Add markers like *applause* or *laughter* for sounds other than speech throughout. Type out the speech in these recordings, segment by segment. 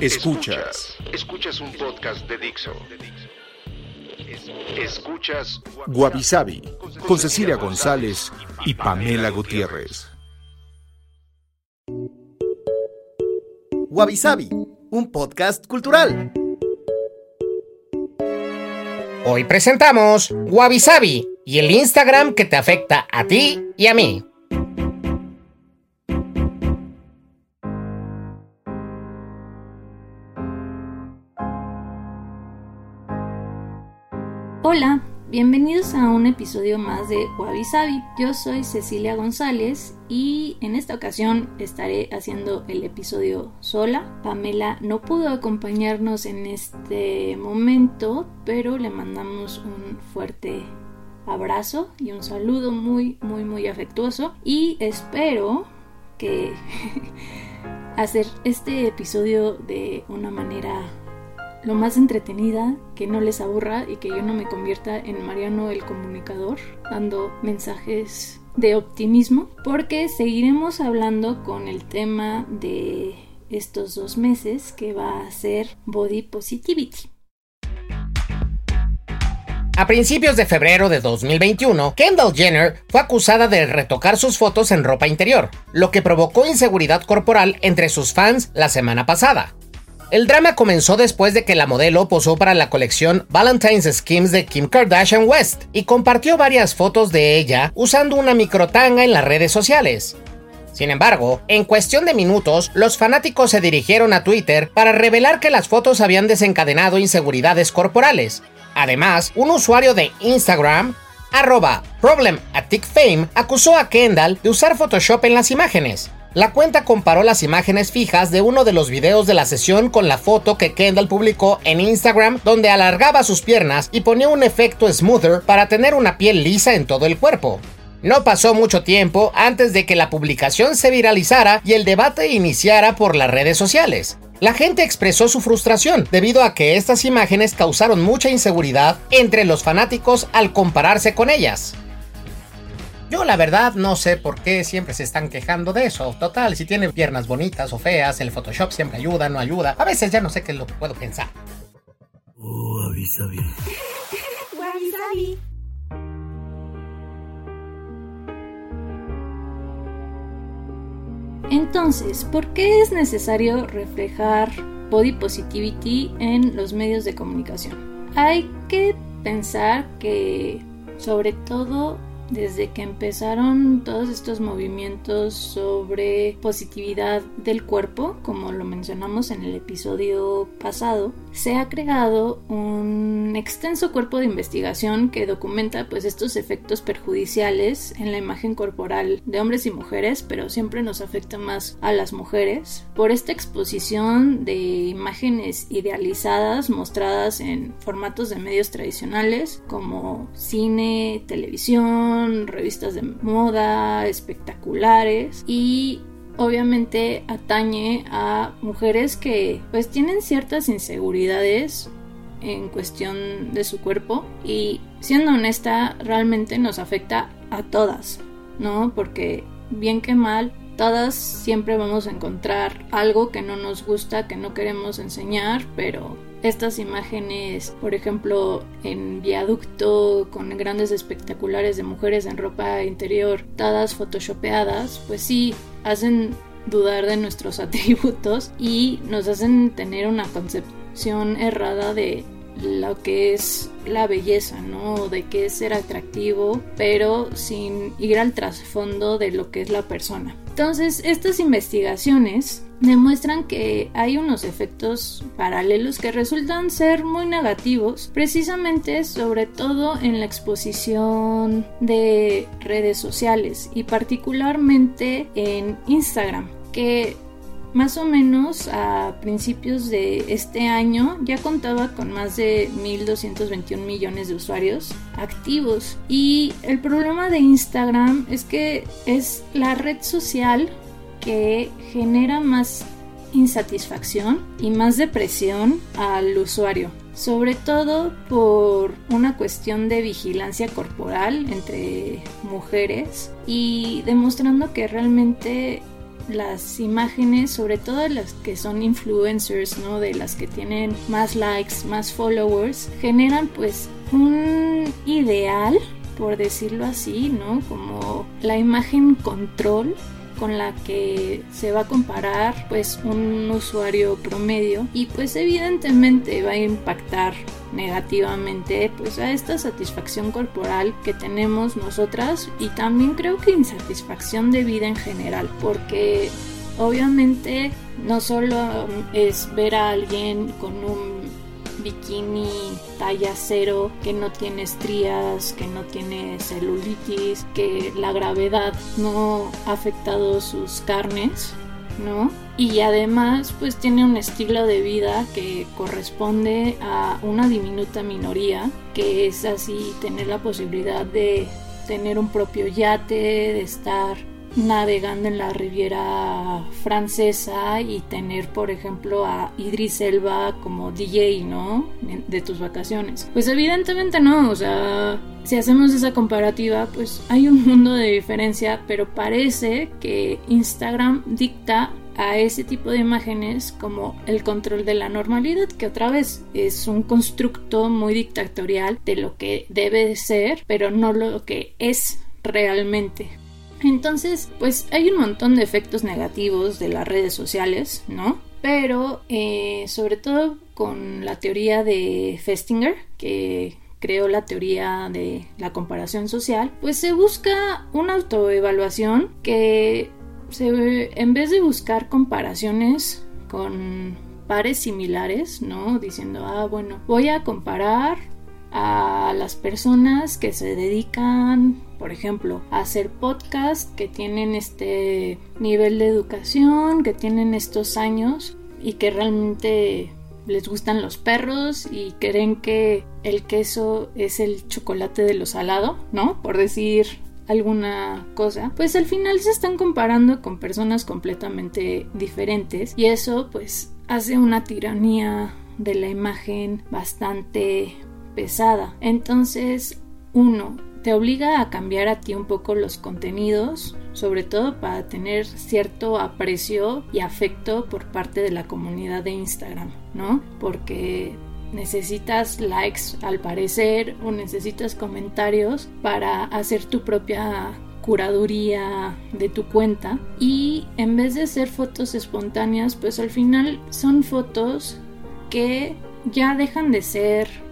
Escuchas. Escuchas un podcast de Dixo. Escuchas Guavi Sabi con Cecilia González y Pamela Gutiérrez. Wabi Sabi, un podcast cultural. Hoy presentamos Wabi Sabi y el Instagram que te afecta a ti y a mí. Hola, bienvenidos a un episodio más de Wabi Sabi. Yo soy Cecilia González y en esta ocasión estaré haciendo el episodio sola. Pamela no pudo acompañarnos en este momento, pero le mandamos un fuerte abrazo y un saludo muy, muy, muy afectuoso y espero que *laughs* hacer este episodio de una manera lo más entretenida, que no les aburra y que yo no me convierta en Mariano el comunicador, dando mensajes de optimismo, porque seguiremos hablando con el tema de estos dos meses que va a ser Body Positivity. A principios de febrero de 2021, Kendall Jenner fue acusada de retocar sus fotos en ropa interior, lo que provocó inseguridad corporal entre sus fans la semana pasada. El drama comenzó después de que la modelo posó para la colección Valentine's Schemes de Kim Kardashian West y compartió varias fotos de ella usando una microtanga en las redes sociales. Sin embargo, en cuestión de minutos, los fanáticos se dirigieron a Twitter para revelar que las fotos habían desencadenado inseguridades corporales. Además, un usuario de Instagram, arroba problematicfame, acusó a Kendall de usar Photoshop en las imágenes. La cuenta comparó las imágenes fijas de uno de los videos de la sesión con la foto que Kendall publicó en Instagram donde alargaba sus piernas y ponía un efecto smoother para tener una piel lisa en todo el cuerpo. No pasó mucho tiempo antes de que la publicación se viralizara y el debate iniciara por las redes sociales. La gente expresó su frustración debido a que estas imágenes causaron mucha inseguridad entre los fanáticos al compararse con ellas. Yo la verdad no sé por qué siempre se están quejando de eso. Total, si tiene piernas bonitas o feas, el Photoshop siempre ayuda, no ayuda. A veces ya no sé qué es lo que puedo pensar. Oh, avisa bien. Entonces, ¿por qué es necesario reflejar body positivity en los medios de comunicación? Hay que pensar que sobre todo desde que empezaron todos estos movimientos sobre positividad del cuerpo, como lo mencionamos en el episodio pasado, se ha creado un extenso cuerpo de investigación que documenta pues estos efectos perjudiciales en la imagen corporal de hombres y mujeres, pero siempre nos afecta más a las mujeres por esta exposición de imágenes idealizadas mostradas en formatos de medios tradicionales como cine, televisión, revistas de moda, espectaculares y obviamente atañe a mujeres que pues tienen ciertas inseguridades en cuestión de su cuerpo y siendo honesta realmente nos afecta a todas, ¿no? Porque bien que mal todas siempre vamos a encontrar algo que no nos gusta, que no queremos enseñar, pero estas imágenes, por ejemplo, en viaducto con grandes espectaculares de mujeres en ropa interior, todas photoshopeadas, pues sí, hacen dudar de nuestros *laughs* atributos y nos hacen tener una concepción errada de lo que es la belleza, ¿no? De qué es ser atractivo, pero sin ir al trasfondo de lo que es la persona. Entonces, estas investigaciones demuestran que hay unos efectos paralelos que resultan ser muy negativos, precisamente sobre todo en la exposición de redes sociales y particularmente en Instagram, que más o menos a principios de este año ya contaba con más de 1.221 millones de usuarios activos. Y el problema de Instagram es que es la red social que genera más insatisfacción y más depresión al usuario, sobre todo por una cuestión de vigilancia corporal entre mujeres y demostrando que realmente las imágenes, sobre todo las que son influencers, ¿no? De las que tienen más likes, más followers, generan pues un ideal, por decirlo así, ¿no? Como la imagen control con la que se va a comparar pues un usuario promedio. Y pues evidentemente va a impactar negativamente pues a esta satisfacción corporal que tenemos nosotras y también creo que insatisfacción de vida en general porque obviamente no solo es ver a alguien con un bikini talla cero, que no tiene estrías, que no tiene celulitis, que la gravedad no ha afectado sus carnes, ¿no? Y además pues tiene un estilo de vida que corresponde a una diminuta minoría, que es así tener la posibilidad de tener un propio yate, de estar navegando en la Riviera francesa y tener, por ejemplo, a Idris Elba como DJ, ¿no? De tus vacaciones. Pues evidentemente no, o sea, si hacemos esa comparativa, pues hay un mundo de diferencia, pero parece que Instagram dicta a ese tipo de imágenes como el control de la normalidad, que otra vez es un constructo muy dictatorial de lo que debe de ser, pero no lo que es realmente. Entonces, pues hay un montón de efectos negativos de las redes sociales, ¿no? Pero eh, sobre todo con la teoría de Festinger, que creó la teoría de la comparación social, pues se busca una autoevaluación que se, en vez de buscar comparaciones con pares similares, ¿no? Diciendo, ah, bueno, voy a comparar a las personas que se dedican, por ejemplo, a hacer podcast, que tienen este nivel de educación, que tienen estos años y que realmente les gustan los perros y creen que el queso es el chocolate de lo salado, ¿no? Por decir alguna cosa, pues al final se están comparando con personas completamente diferentes y eso pues hace una tiranía de la imagen bastante pesada. Entonces, uno, te obliga a cambiar a ti un poco los contenidos, sobre todo para tener cierto aprecio y afecto por parte de la comunidad de Instagram, ¿no? Porque necesitas likes al parecer o necesitas comentarios para hacer tu propia curaduría de tu cuenta y en vez de ser fotos espontáneas pues al final son fotos que ya dejan de ser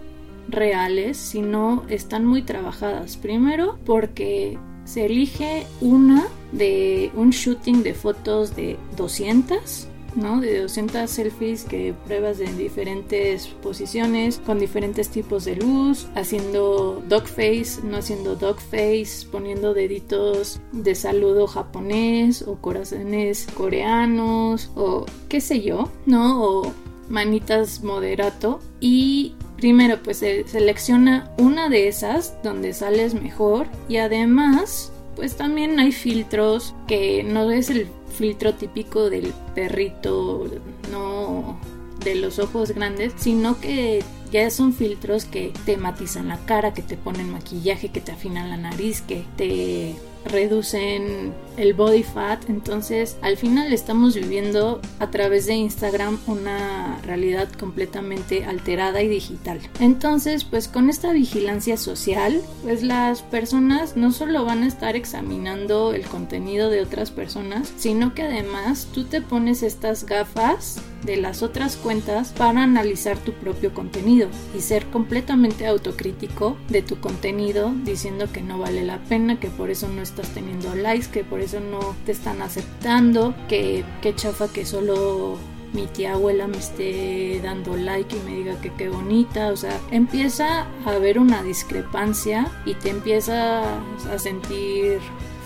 reales, sino están muy trabajadas. Primero porque se elige una de un shooting de fotos de 200 ¿no? De 200 selfies que pruebas en diferentes posiciones, con diferentes tipos de luz, haciendo dog face, no haciendo dog face, poniendo deditos de saludo japonés o corazones coreanos o qué sé yo, ¿no? O manitas moderato y Primero, pues se selecciona una de esas donde sales mejor y además, pues también hay filtros que no es el filtro típico del perrito, no de los ojos grandes, sino que ya son filtros que te matizan la cara, que te ponen maquillaje, que te afinan la nariz, que te reducen el body fat. Entonces, al final estamos viviendo a través de Instagram una realidad completamente alterada y digital. Entonces, pues con esta vigilancia social, pues las personas no solo van a estar examinando el contenido de otras personas, sino que además tú te pones estas gafas de las otras cuentas para analizar tu propio contenido y ser completamente autocrítico de tu contenido diciendo que no vale la pena, que por eso no estás teniendo likes, que por eso no te están aceptando, que, que chafa que solo mi tía abuela me esté dando like y me diga que qué bonita, o sea, empieza a haber una discrepancia y te empiezas a sentir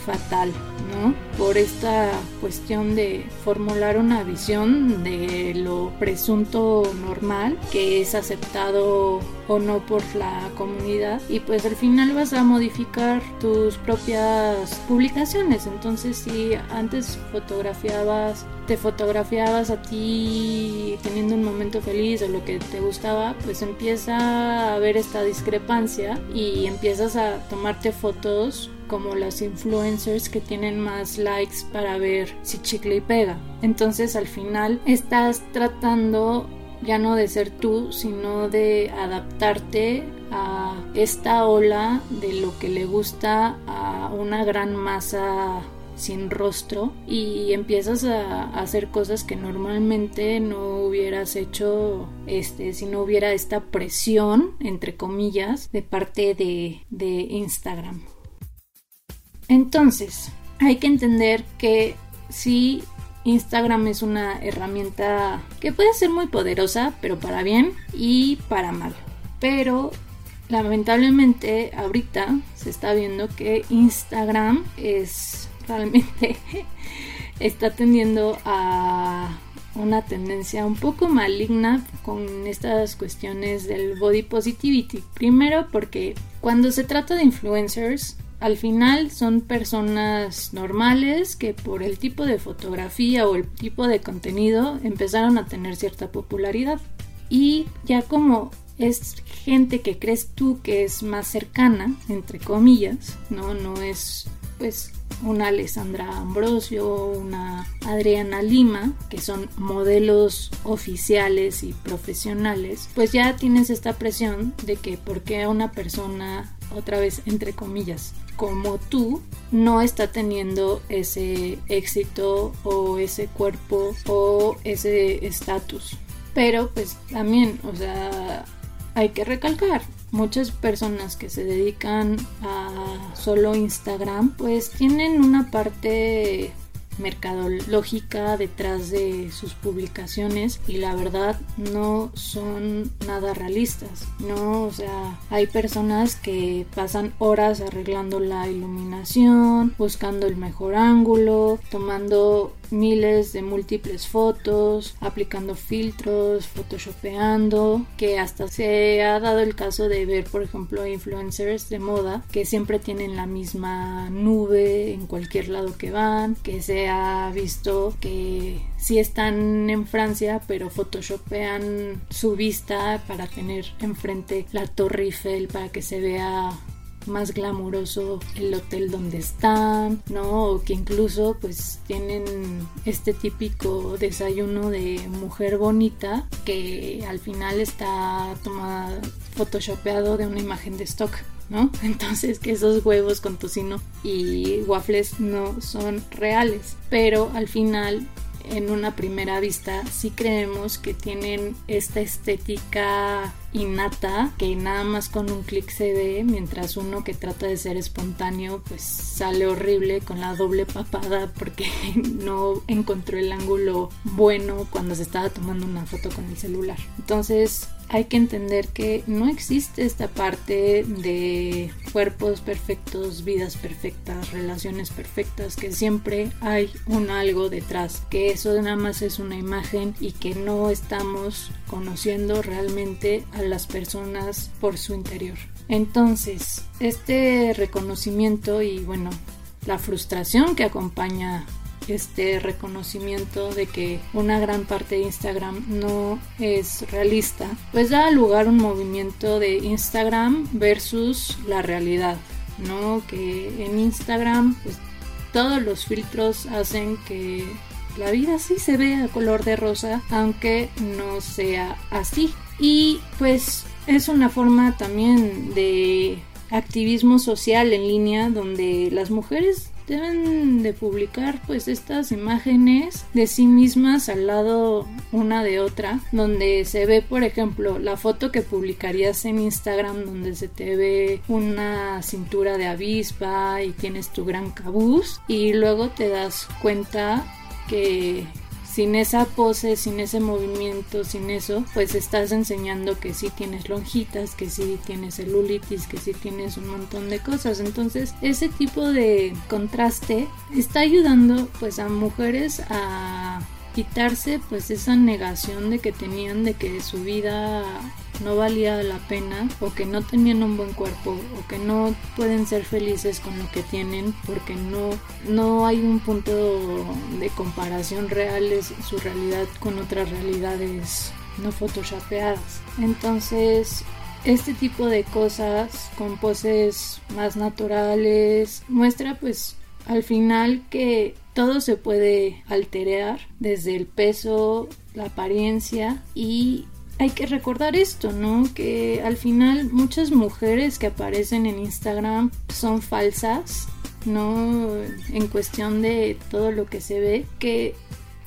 fatal, ¿no? Por esta cuestión de formular una visión de lo presunto normal que es aceptado o no por la comunidad y pues al final vas a modificar tus propias publicaciones entonces si antes fotografiabas te fotografiabas a ti teniendo un momento feliz o lo que te gustaba pues empieza a haber esta discrepancia y empiezas a tomarte fotos como las influencers que tienen más likes para ver si chicle y pega. Entonces al final estás tratando ya no de ser tú, sino de adaptarte a esta ola de lo que le gusta a una gran masa sin rostro y empiezas a hacer cosas que normalmente no hubieras hecho este si no hubiera esta presión entre comillas de parte de, de Instagram entonces hay que entender que si Instagram es una herramienta que puede ser muy poderosa, pero para bien y para mal. Pero lamentablemente ahorita se está viendo que Instagram es *laughs* realmente está tendiendo a una tendencia un poco maligna con estas cuestiones del body positivity. Primero porque cuando se trata de influencers al final son personas normales que por el tipo de fotografía o el tipo de contenido empezaron a tener cierta popularidad. Y ya como es gente que crees tú que es más cercana, entre comillas, no, no es pues una Alessandra Ambrosio, una Adriana Lima, que son modelos oficiales y profesionales, pues ya tienes esta presión de que porque una persona, otra vez entre comillas, como tú no está teniendo ese éxito o ese cuerpo o ese estatus. Pero pues también, o sea, hay que recalcar, muchas personas que se dedican a solo Instagram pues tienen una parte mercadológica detrás de sus publicaciones y la verdad no son nada realistas, ¿no? O sea, hay personas que pasan horas arreglando la iluminación, buscando el mejor ángulo, tomando miles de múltiples fotos, aplicando filtros, photoshopeando, que hasta se ha dado el caso de ver, por ejemplo, influencers de moda que siempre tienen la misma nube en cualquier lado que van, que se ha visto que sí están en Francia, pero photoshopean su vista para tener enfrente la Torre Eiffel para que se vea más glamuroso el hotel donde están, ¿no? O que incluso pues tienen este típico desayuno de mujer bonita que al final está tomada, photoshopeado de una imagen de stock. ¿no? *laughs* Entonces que esos huevos con tocino y waffles no son reales, pero al final en una primera vista sí creemos que tienen esta estética innata que nada más con un clic se ve mientras uno que trata de ser espontáneo pues sale horrible con la doble papada porque *laughs* no encontró el ángulo bueno cuando se estaba tomando una foto con el celular. Entonces hay que entender que no existe esta parte de cuerpos perfectos, vidas perfectas, relaciones perfectas, que siempre hay un algo detrás, que eso nada más es una imagen y que no estamos conociendo realmente a las personas por su interior. Entonces, este reconocimiento y bueno, la frustración que acompaña este reconocimiento de que una gran parte de Instagram no es realista, pues da lugar un movimiento de Instagram versus la realidad, ¿no? Que en Instagram pues todos los filtros hacen que la vida sí se vea color de rosa, aunque no sea así. Y pues es una forma también de activismo social en línea donde las mujeres deben de publicar pues estas imágenes de sí mismas al lado una de otra, donde se ve por ejemplo la foto que publicarías en Instagram donde se te ve una cintura de avispa y tienes tu gran cabuz y luego te das cuenta que sin esa pose, sin ese movimiento, sin eso, pues estás enseñando que sí tienes lonjitas, que sí tienes celulitis, que sí tienes un montón de cosas. Entonces, ese tipo de contraste está ayudando pues a mujeres a quitarse pues esa negación de que tenían de que su vida no valía la pena o que no tenían un buen cuerpo o que no pueden ser felices con lo que tienen porque no, no hay un punto de comparación real de su realidad con otras realidades no photoshopeadas. Entonces, este tipo de cosas con poses más naturales muestra pues al final que todo se puede alterar desde el peso, la apariencia y hay que recordar esto, ¿no? Que al final muchas mujeres que aparecen en Instagram son falsas, ¿no? En cuestión de todo lo que se ve, que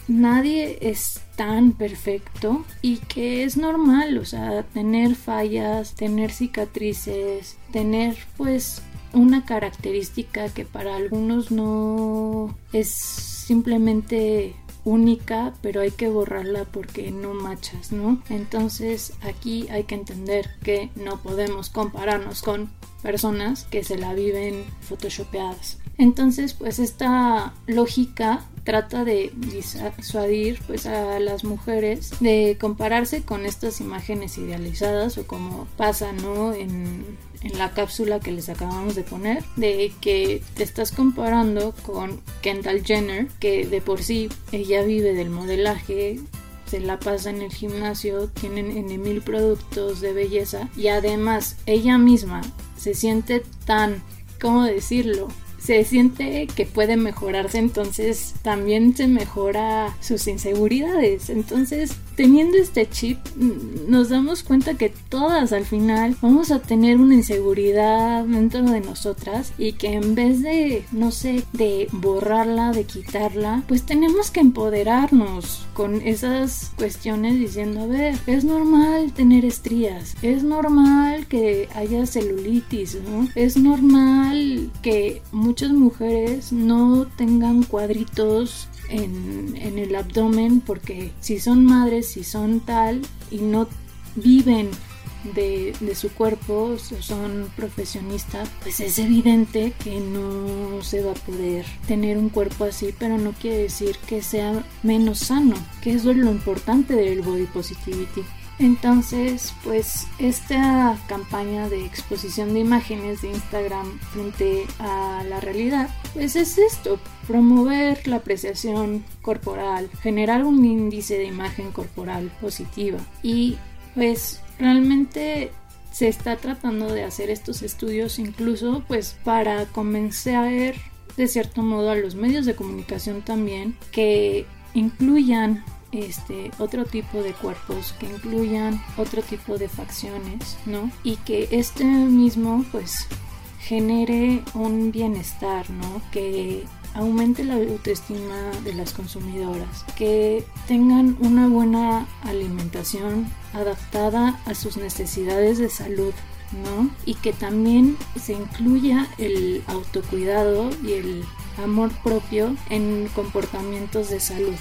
nadie es tan perfecto y que es normal, o sea, tener fallas, tener cicatrices, tener pues una característica que para algunos no es simplemente única, pero hay que borrarla porque no machas, ¿no? Entonces aquí hay que entender que no podemos compararnos con personas que se la viven photoshopeadas. Entonces, pues esta lógica trata de disuadir pues a las mujeres de compararse con estas imágenes idealizadas o como pasa, ¿no? En la cápsula que les acabamos de poner, de que te estás comparando con Kendall Jenner, que de por sí ella vive del modelaje, se la pasa en el gimnasio, tienen en mil productos de belleza y además ella misma se siente tan, ¿cómo decirlo? Se siente que puede mejorarse, entonces también se mejora sus inseguridades. Entonces, teniendo este chip, nos damos cuenta que todas al final vamos a tener una inseguridad dentro de nosotras y que en vez de, no sé, de borrarla, de quitarla, pues tenemos que empoderarnos con esas cuestiones diciendo, a ver, es normal tener estrías, es normal que haya celulitis, ¿no? Es normal que muchas mujeres no tengan cuadritos en, el abdomen porque si son madres, si son tal y no viven de, de, su cuerpo, son profesionistas, pues es evidente que no se va a poder tener un cuerpo así, pero no quiere decir que sea menos sano, que eso es lo importante del body positivity. Entonces, pues esta campaña de exposición de imágenes de Instagram frente a la realidad, pues es esto, promover la apreciación corporal, generar un índice de imagen corporal positiva. Y pues realmente se está tratando de hacer estos estudios incluso pues para convencer de cierto modo a los medios de comunicación también que incluyan este otro tipo de cuerpos que incluyan otro tipo de facciones no y que este mismo pues genere un bienestar no que aumente la autoestima de las consumidoras que tengan una buena alimentación adaptada a sus necesidades de salud ¿no? Y que también se incluya el autocuidado y el amor propio en comportamientos de salud.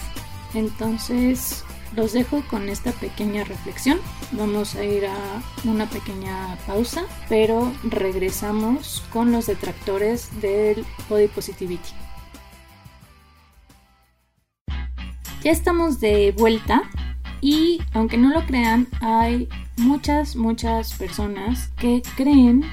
Entonces, los dejo con esta pequeña reflexión. Vamos a ir a una pequeña pausa, pero regresamos con los detractores del body positivity. Ya estamos de vuelta y aunque no lo crean, hay muchas, muchas personas que creen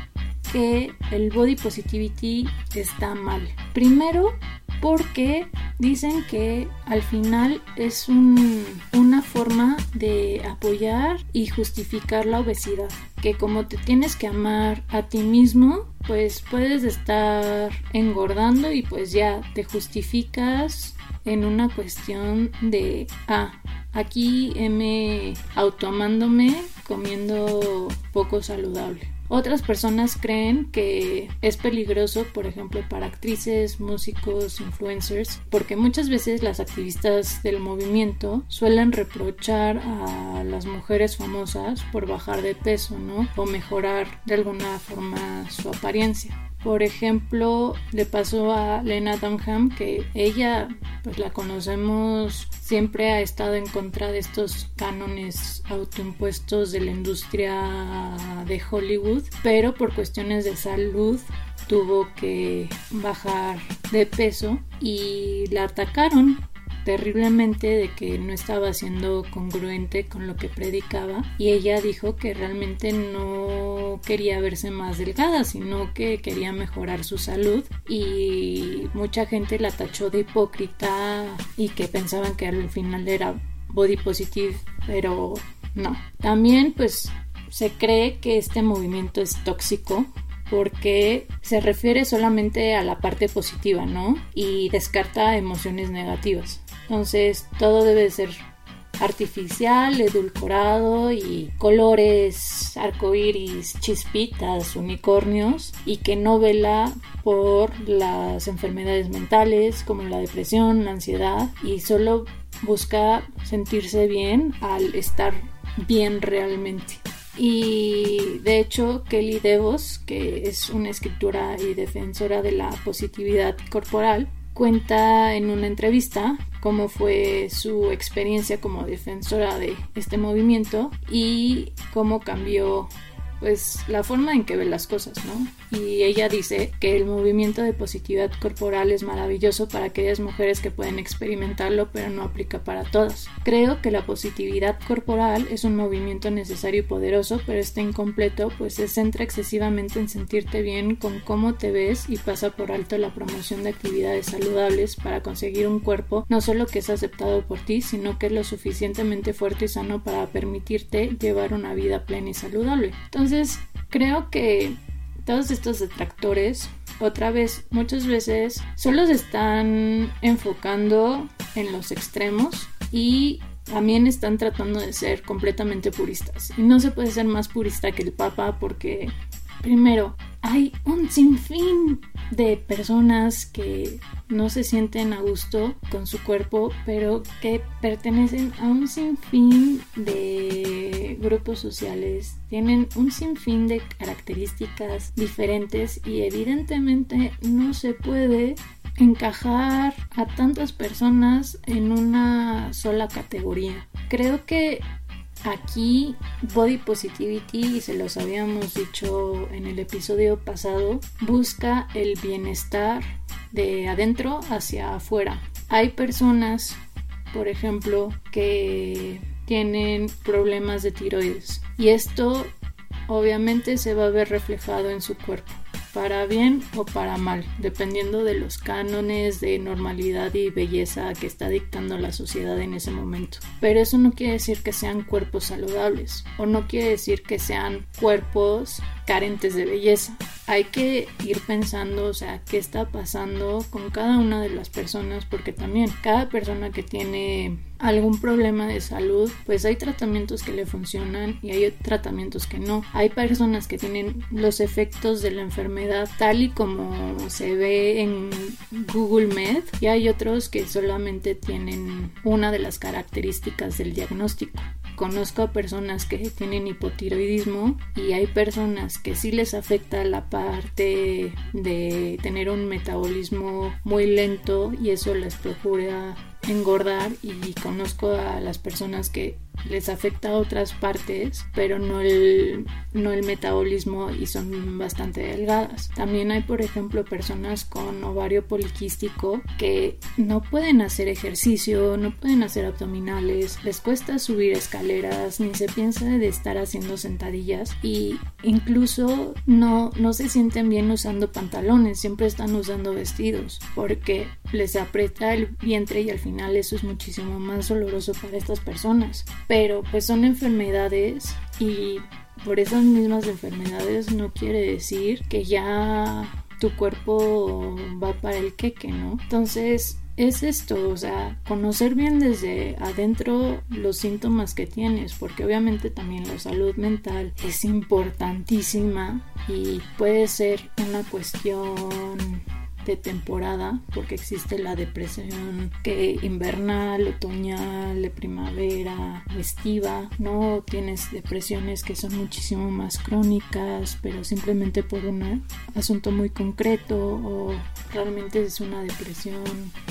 que el body positivity está mal. Primero, porque dicen que al final es una forma de apoyar y justificar la obesidad. Que como te tienes que amar a ti mismo, pues puedes estar engordando y pues ya te justificas en una cuestión de, ah, aquí me automándome comiendo poco saludable. Otras personas creen que es peligroso, por ejemplo, para actrices, músicos, influencers, porque muchas veces las activistas del movimiento suelen reprochar a las mujeres famosas por bajar de peso, ¿no? O mejorar de alguna forma su apariencia. Por ejemplo, le pasó a Lena Dunham que ella, pues la conocemos, siempre ha estado en contra de estos cánones autoimpuestos de la industria de Hollywood, pero por cuestiones de salud tuvo que bajar de peso y la atacaron terriblemente de que no estaba siendo congruente con lo que predicaba y ella dijo que realmente no quería verse más delgada, sino que quería mejorar su salud y mucha gente la tachó de hipócrita y que pensaban que al final era body positive, pero no. También pues se cree que este movimiento es tóxico porque se refiere solamente a la parte positiva, ¿no? Y descarta emociones negativas. Entonces todo debe ser artificial, edulcorado y colores arcoíris, chispitas, unicornios y que no vela por las enfermedades mentales como la depresión, la ansiedad y solo busca sentirse bien al estar bien realmente. Y de hecho, Kelly Devos, que es una escritora y defensora de la positividad corporal, cuenta en una entrevista cómo fue su experiencia como defensora de este movimiento y cómo cambió pues la forma en que ve las cosas, ¿no? Y ella dice que el movimiento de positividad corporal es maravilloso para aquellas mujeres que pueden experimentarlo, pero no aplica para todas. Creo que la positividad corporal es un movimiento necesario y poderoso, pero está incompleto, pues se centra excesivamente en sentirte bien con cómo te ves y pasa por alto la promoción de actividades saludables para conseguir un cuerpo no solo que es aceptado por ti, sino que es lo suficientemente fuerte y sano para permitirte llevar una vida plena y saludable. Entonces, creo que todos estos detractores, otra vez, muchas veces solo se están enfocando en los extremos y también están tratando de ser completamente puristas. Y no se puede ser más purista que el Papa porque, primero, hay un sinfín de personas que no se sienten a gusto con su cuerpo, pero que pertenecen a un sinfín de grupos sociales, tienen un sinfín de características diferentes y evidentemente no se puede encajar a tantas personas en una sola categoría. Creo que Aquí Body Positivity, y se los habíamos dicho en el episodio pasado, busca el bienestar de adentro hacia afuera. Hay personas, por ejemplo, que tienen problemas de tiroides y esto obviamente se va a ver reflejado en su cuerpo para bien o para mal, dependiendo de los cánones de normalidad y belleza que está dictando la sociedad en ese momento. Pero eso no quiere decir que sean cuerpos saludables o no quiere decir que sean cuerpos carentes de belleza. Hay que ir pensando, o sea, qué está pasando con cada una de las personas, porque también cada persona que tiene algún problema de salud, pues hay tratamientos que le funcionan y hay tratamientos que no. Hay personas que tienen los efectos de la enfermedad tal y como se ve en Google Med y hay otros que solamente tienen una de las características del diagnóstico. Conozco a personas que tienen hipotiroidismo y hay personas que sí les afecta la parte de tener un metabolismo muy lento y eso les procura engordar y conozco a las personas que les afecta a otras partes, pero no el, no el metabolismo y son bastante delgadas. También hay, por ejemplo, personas con ovario poliquístico que no pueden hacer ejercicio, no pueden hacer abdominales, les cuesta subir escaleras, ni se piensa de estar haciendo sentadillas y incluso no, no se sienten bien usando pantalones, siempre están usando vestidos porque les aprieta el vientre y al final eso es muchísimo más doloroso para estas personas pero pues son enfermedades y por esas mismas enfermedades no quiere decir que ya tu cuerpo va para el queque, ¿no? Entonces es esto, o sea, conocer bien desde adentro los síntomas que tienes, porque obviamente también la salud mental es importantísima y puede ser una cuestión de temporada porque existe la depresión que invernal, otoñal, de primavera, estiva, no tienes depresiones que son muchísimo más crónicas, pero simplemente por un asunto muy concreto o realmente es una depresión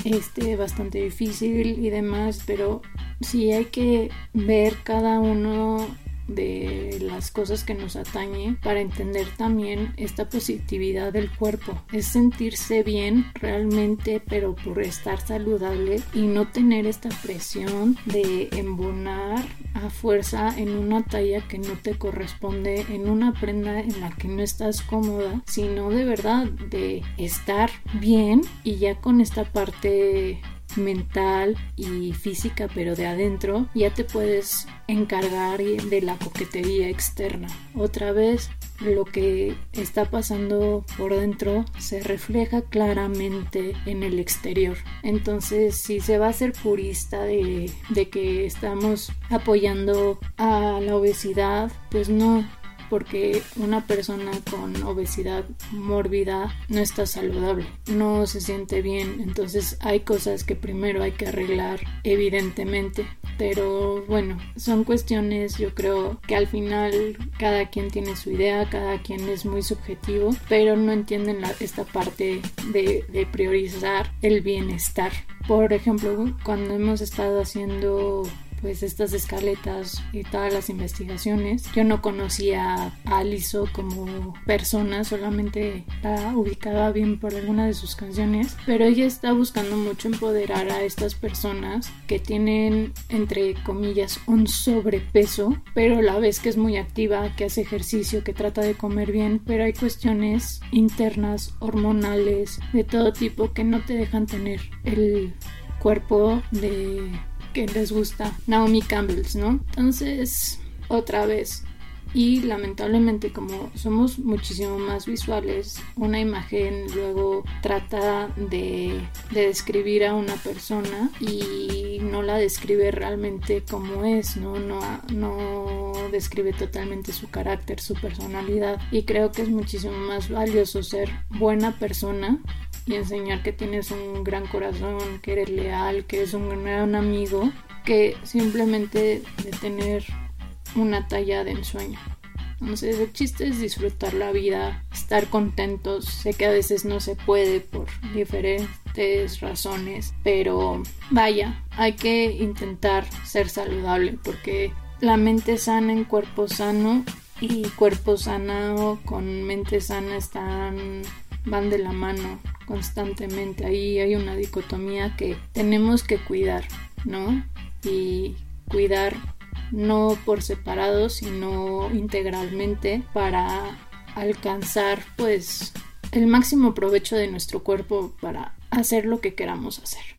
este bastante difícil y demás, pero sí hay que ver cada uno de las cosas que nos atañe para entender también esta positividad del cuerpo. Es sentirse bien realmente, pero por estar saludable y no tener esta presión de embonar a fuerza en una talla que no te corresponde, en una prenda en la que no estás cómoda, sino de verdad de estar bien y ya con esta parte mental y física, pero de adentro, ya te puedes encargar de la coquetería externa. Otra vez, lo que está pasando por dentro se refleja claramente en el exterior. Entonces, si se va a ser purista de, de que estamos apoyando a la obesidad, pues no, porque una persona con obesidad mórbida no está saludable, no se siente bien, entonces hay cosas que primero hay que arreglar evidentemente, pero bueno, son cuestiones yo creo que al final cada quien tiene su idea, cada quien es muy subjetivo, pero no entienden esta parte de, de priorizar el bienestar. Por ejemplo, cuando hemos estado haciendo pues estas escaletas y todas las investigaciones. Yo no conocía a Aliso como persona, solamente la ubicaba bien por alguna de sus canciones, pero ella está buscando mucho empoderar a estas personas que tienen entre comillas un sobrepeso, pero la vez que es muy activa, que hace ejercicio, que trata de comer bien, pero hay cuestiones internas, hormonales, de todo tipo que no te dejan tener el cuerpo de que les gusta Naomi Campbell, ¿no? Entonces, otra vez. Y lamentablemente como somos muchísimo más visuales, una imagen luego trata de, describir a una persona y no la describe realmente como es, ¿no? No, no describe totalmente su carácter, su personalidad. Y creo que es muchísimo más valioso ser buena persona y enseñar que tienes un gran corazón, que eres leal, que eres un gran amigo, que simplemente de tener una talla de ensueño. Entonces el chiste es disfrutar la vida, estar contentos. Sé que a veces no se puede por diferentes razones, pero vaya, hay que intentar ser saludable porque la mente sana en cuerpo sano y cuerpo sano con mente sana están van de la mano constantemente. Ahí hay una dicotomía que tenemos que cuidar, ¿no? Y cuidar no por separado, sino integralmente para alcanzar pues el máximo provecho de nuestro cuerpo para hacer lo que queramos hacer.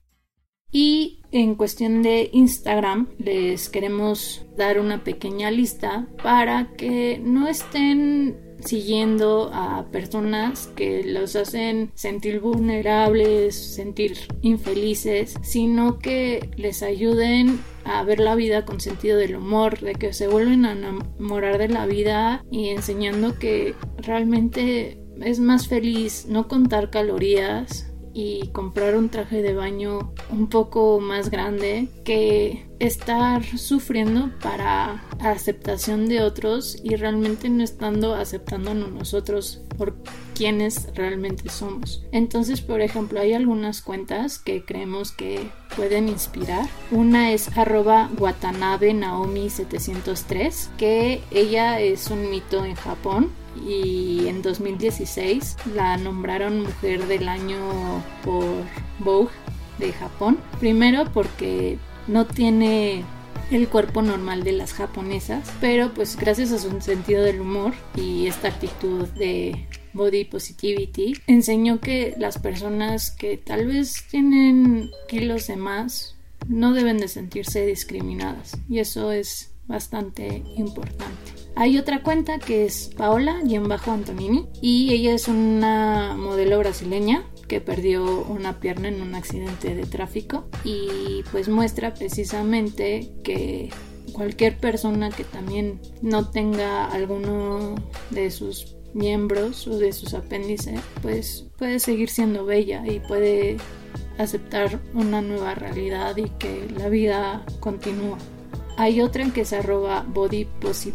Y en cuestión de Instagram les queremos dar una pequeña lista para que no estén siguiendo a personas que los hacen sentir vulnerables, sentir infelices, sino que les ayuden a ver la vida con sentido del humor, de que se vuelven a enamorar de la vida y enseñando que realmente es más feliz no contar calorías y comprar un traje de baño un poco más grande que estar sufriendo para aceptación de otros y realmente no estando aceptándonos nosotros por quienes realmente somos. Entonces, por ejemplo, hay algunas cuentas que creemos que pueden inspirar. Una es arroba Watanabe Naomi 703, que ella es un mito en Japón y en 2016 la nombraron mujer del año por Vogue de Japón. Primero porque no tiene el cuerpo normal de las japonesas, pero pues gracias a su sentido del humor y esta actitud de body positivity, enseñó que las personas que tal vez tienen kilos de más no deben de sentirse discriminadas y eso es bastante importante. Hay otra cuenta que es Paola-Antonini y ella es una modelo brasileña que perdió una pierna en un accidente de tráfico y pues muestra precisamente que cualquier persona que también no tenga alguno de sus miembros o de sus apéndices pues puede seguir siendo bella y puede aceptar una nueva realidad y que la vida continúa. Hay otra en que se arroba Body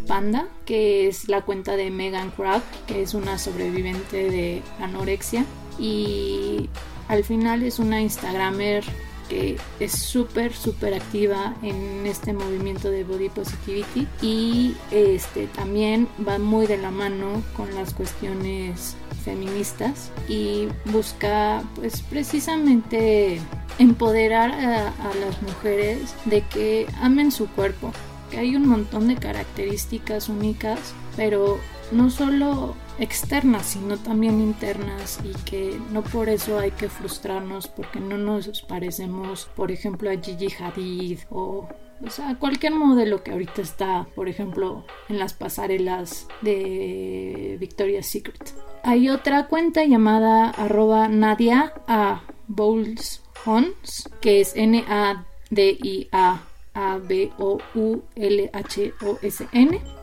Panda, que es la cuenta de Megan Crab, que es una sobreviviente de anorexia. Y al final es una Instagramer que es súper, súper activa en este movimiento de body positivity y este también va muy de la mano con las cuestiones feministas y busca pues precisamente empoderar a, las mujeres de que amen su cuerpo, que hay un montón de características únicas, pero no solo externas, sino también internas y que no por eso hay que frustrarnos porque no nos parecemos, por ejemplo, a Gigi Hadid o o sea, cualquier modelo que ahorita está, por ejemplo, en las pasarelas de Victoria's Secret. Hay otra cuenta llamada arroba Nadia a Bowles que es N-A-D-I-A. A-B-O-U-L-H-O-S-N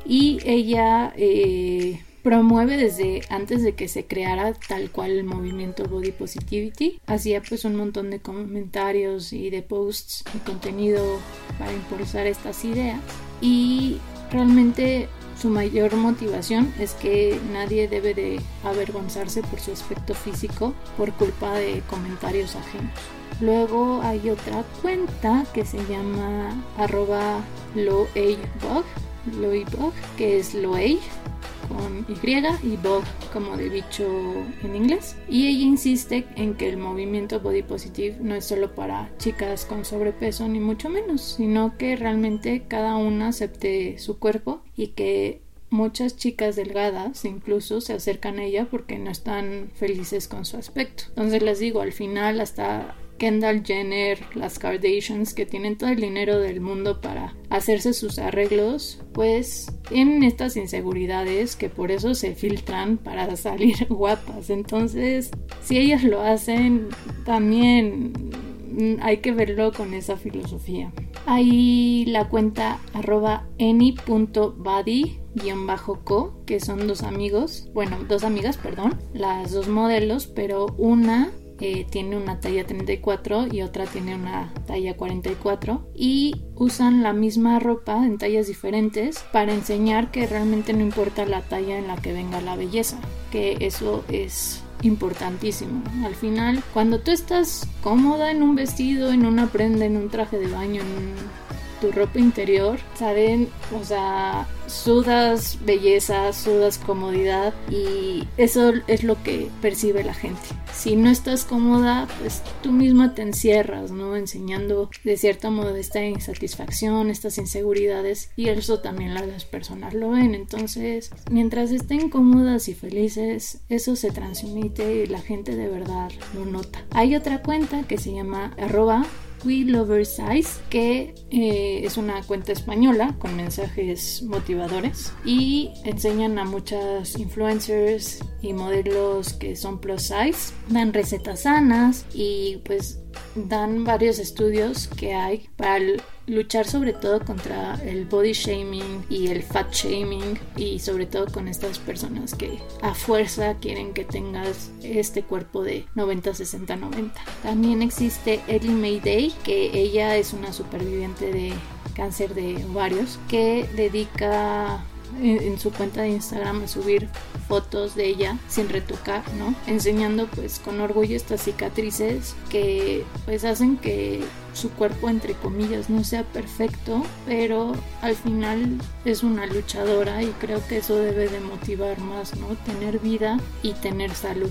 y ella eh, promueve desde antes de que se creara tal cual el movimiento Body Positivity. Hacía pues un montón de comentarios y de posts y contenido para impulsar estas ideas y realmente su mayor motivación es que nadie debe de avergonzarse por su aspecto físico por culpa de comentarios ajenos. Luego hay otra cuenta que se llama arroba loeibog, que es loei con Y y Bob como de bicho en inglés. Y ella insiste en que el movimiento Body Positive no es solo para chicas con sobrepeso ni mucho menos, sino que realmente cada una acepte su cuerpo y que muchas chicas delgadas incluso se acercan a ella porque no están felices con su aspecto. Entonces les digo, al final hasta Kendall Jenner, las Kardashians, que tienen todo el dinero del mundo para hacerse sus arreglos, pues tienen estas inseguridades que por eso se filtran para *laughs* salir guapas. Entonces, si ellas lo hacen, también hay que verlo con esa filosofía. Hay la cuenta arroba any.body-co, que son dos amigos, bueno, dos amigas, perdón, las dos modelos, pero una tiene una talla 34 y otra tiene una talla 44 y usan la misma ropa en tallas diferentes para enseñar que realmente no importa la talla en la que venga la belleza, que eso es importantísimo. Al final, cuando tú estás cómoda en un vestido, en una prenda, en un traje de baño, en tu ropa interior, saben, o sea, sudas belleza, sudas comodidad y eso es lo que percibe la gente. Si no estás cómoda, pues tú misma te encierras, ¿no? Enseñando de cierto modo esta insatisfacción, estas inseguridades y eso también las personas lo ven. Entonces, mientras estén cómodas y felices, eso se transmite y la gente de verdad lo nota. Hay otra cuenta que se llama arroba We Lover Size, que eh, es una cuenta española con mensajes motivadores y enseñan a muchas influencers y modelos que son plus size, dan recetas sanas y pues dan varios estudios que hay para luchar sobre todo contra el body shaming y el fat shaming y sobre todo con estas personas que a fuerza quieren que tengas este cuerpo de 90 60 90 también existe Ellie Mayday que ella es una superviviente de cáncer de ovarios que dedica en, su cuenta de Instagram a subir fotos de ella sin retocar, ¿no? Enseñando pues con orgullo estas cicatrices que pues hacen que su cuerpo entre comillas no sea perfecto, pero al final es una luchadora y creo que eso debe de motivar más, ¿no? Tener vida y tener salud.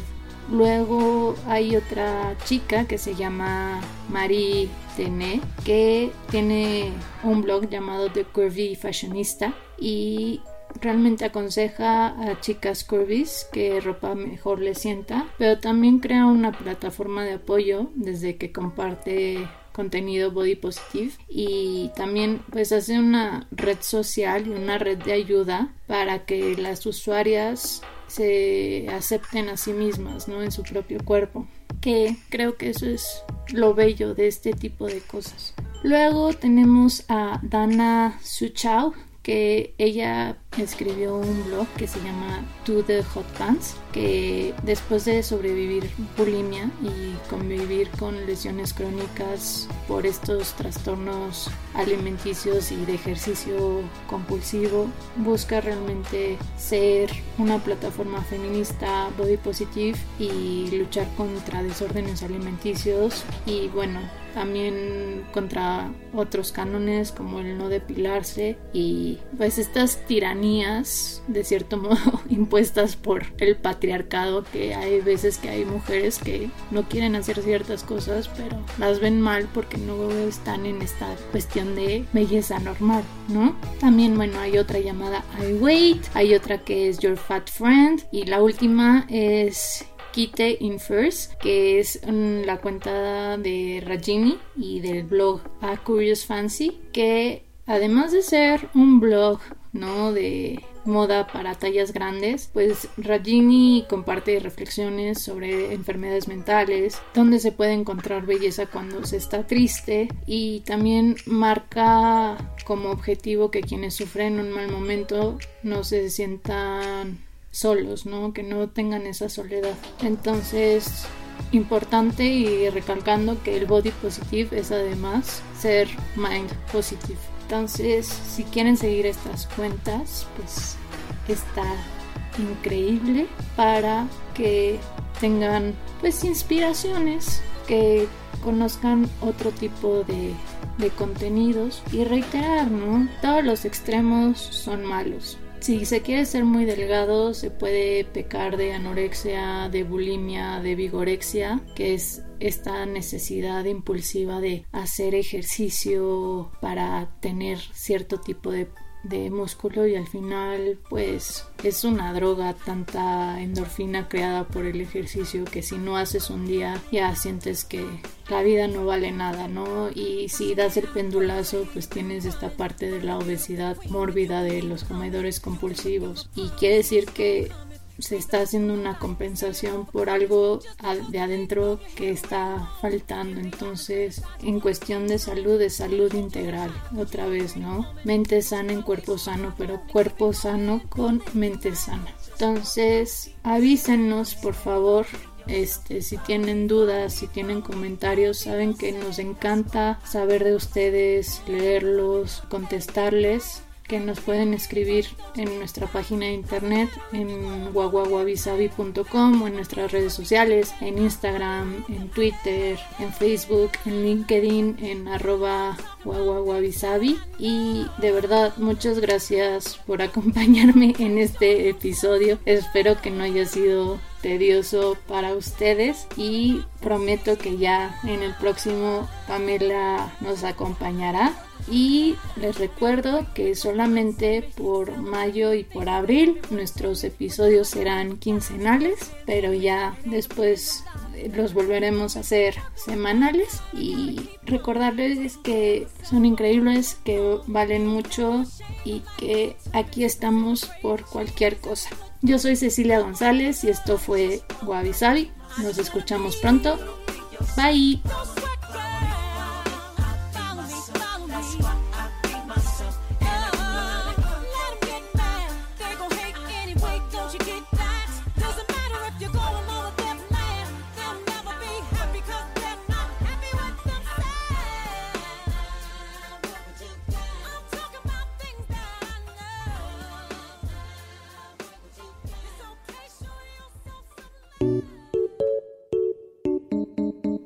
Luego hay otra chica que se llama Marie Tené que tiene un blog llamado The Curvy Fashionista y realmente aconseja a chicas curvis que ropa mejor les sienta, pero también crea una plataforma de apoyo desde que comparte contenido body positive y también pues hace una red social y una red de ayuda para que las usuarias se acepten a sí mismas, ¿no? En su propio cuerpo. que creo que eso es lo bello de este tipo de cosas. Luego tenemos a Dana Suchau, que ella escribió un blog que se llama To the Hot Pants, que después de sobrevivir bulimia y convivir con lesiones crónicas por estos trastornos alimenticios y de ejercicio compulsivo, busca realmente ser una plataforma feminista, body positive y luchar contra desórdenes alimenticios y bueno, también contra otros cánones como el no depilarse y pues estas tiranías de cierto modo *laughs* impuestas por el patriarcado que hay veces que hay mujeres que no quieren hacer ciertas cosas pero las ven mal porque no están en esta cuestión de belleza normal, ¿no? También bueno hay otra llamada I Wait, hay otra que es Your Fat Friend y la última es Kite Infers, que es mm, la cuenta de Rajini y del blog A Curious Fancy, que además de ser un blog, ¿no? De moda para tallas grandes, pues Rajini comparte reflexiones sobre enfermedades mentales, donde se puede encontrar belleza cuando se está triste y también marca como objetivo que quienes sufren un mal momento no se sientan solos, ¿no? Que no tengan esa soledad. Entonces, importante y recalcando que el body positive es además ser mind positive. Entonces, si quieren seguir estas cuentas, pues está increíble para que tengan pues inspiraciones, que conozcan otro tipo de, de contenidos y reiterar, ¿no? Todos los extremos son malos si se quiere ser muy delgado, se puede pecar de anorexia, de bulimia, de vigorexia, que es esta necesidad impulsiva de hacer ejercicio para tener cierto tipo de de músculo y al final pues es una droga tanta endorfina creada por el ejercicio que si no haces un día ya sientes que la vida no vale nada, ¿no? Y si das el pendulazo pues tienes esta parte de la obesidad mórbida de los comedores compulsivos y quiere decir que se está haciendo una compensación por algo de adentro que está faltando. Entonces, en cuestión de salud, de salud integral, otra vez, ¿no? Mente sana en cuerpo sano, pero cuerpo sano con mente sana. Entonces, avísenos, por favor, este, si tienen dudas, si tienen comentarios, saben que nos encanta saber de ustedes, leerlos, contestarles que nos pueden escribir en nuestra página de internet en guaguaguabisabi.com o en nuestras redes sociales, en Instagram, en Twitter, en Facebook, en LinkedIn, en arroba. Y de verdad, muchas gracias por *laughs* acompañarme en este episodio. Espero que no haya sido tedioso para ustedes y prometo que ya en el próximo Pamela nos acompañará y les recuerdo que solamente por mayo y por abril nuestros episodios serán quincenales, pero ya después los volveremos a hacer semanales y recordarles que son increíbles, que valen mucho y que aquí estamos por cualquier cosa. Yo soy Cecilia González y esto fue Wabi Nos escuchamos pronto. Bye.